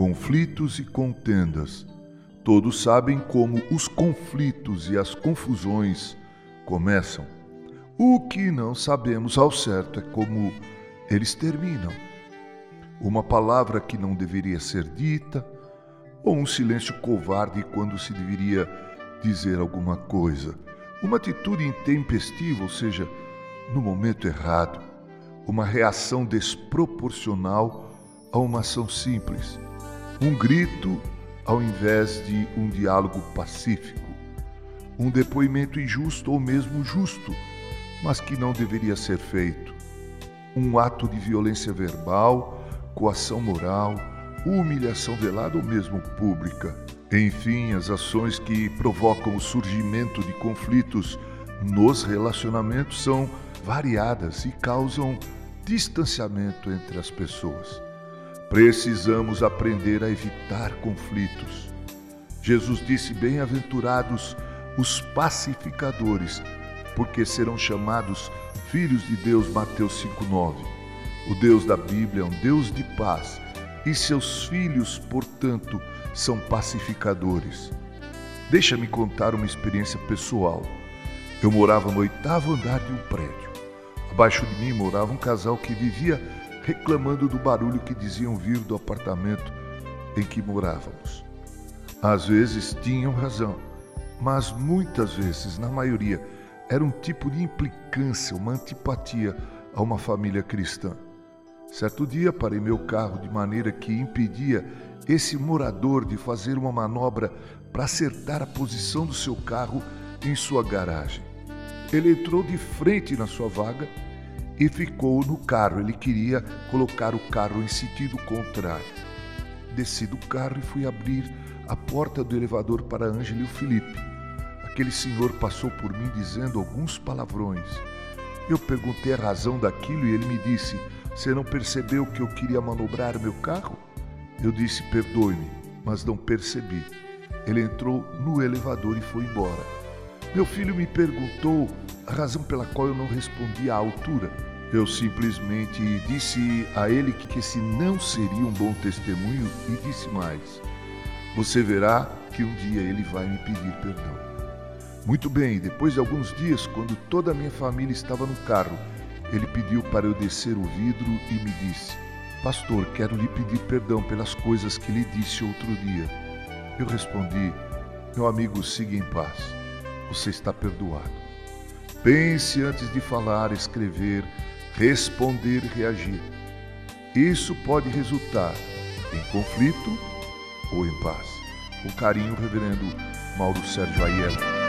conflitos e contendas. Todos sabem como os conflitos e as confusões começam. O que não sabemos ao certo é como eles terminam. Uma palavra que não deveria ser dita, ou um silêncio covarde quando se deveria dizer alguma coisa. Uma atitude intempestiva, ou seja, no momento errado. Uma reação desproporcional a uma ação simples. Um grito ao invés de um diálogo pacífico. Um depoimento injusto ou mesmo justo, mas que não deveria ser feito. Um ato de violência verbal, coação moral, humilhação velada ou mesmo pública. Enfim, as ações que provocam o surgimento de conflitos nos relacionamentos são variadas e causam distanciamento entre as pessoas. Precisamos aprender a evitar conflitos. Jesus disse: Bem-aventurados os pacificadores, porque serão chamados filhos de Deus. Mateus 5,9. O Deus da Bíblia é um Deus de paz e seus filhos, portanto, são pacificadores. Deixa-me contar uma experiência pessoal. Eu morava no oitavo andar de um prédio. Abaixo de mim morava um casal que vivia reclamando do barulho que diziam vir do apartamento em que morávamos. Às vezes tinham razão, mas muitas vezes, na maioria, era um tipo de implicância, uma antipatia a uma família cristã. Certo dia parei meu carro de maneira que impedia esse morador de fazer uma manobra para acertar a posição do seu carro em sua garagem. Ele entrou de frente na sua vaga e ficou no carro. Ele queria colocar o carro em sentido contrário. Desci do carro e fui abrir a porta do elevador para Ângela e o Felipe. Aquele senhor passou por mim dizendo alguns palavrões. Eu perguntei a razão daquilo e ele me disse: Você não percebeu que eu queria manobrar meu carro? Eu disse: Perdoe-me, mas não percebi. Ele entrou no elevador e foi embora. Meu filho me perguntou a razão pela qual eu não respondi à altura. Eu simplesmente disse a ele que esse não seria um bom testemunho e disse mais: Você verá que um dia ele vai me pedir perdão. Muito bem, depois de alguns dias, quando toda a minha família estava no carro, ele pediu para eu descer o vidro e me disse: Pastor, quero lhe pedir perdão pelas coisas que lhe disse outro dia. Eu respondi: Meu amigo, siga em paz. Você está perdoado. Pense antes de falar, escrever, responder e reagir. Isso pode resultar em conflito ou em paz. Com carinho, Reverendo Mauro Sérgio Aiello.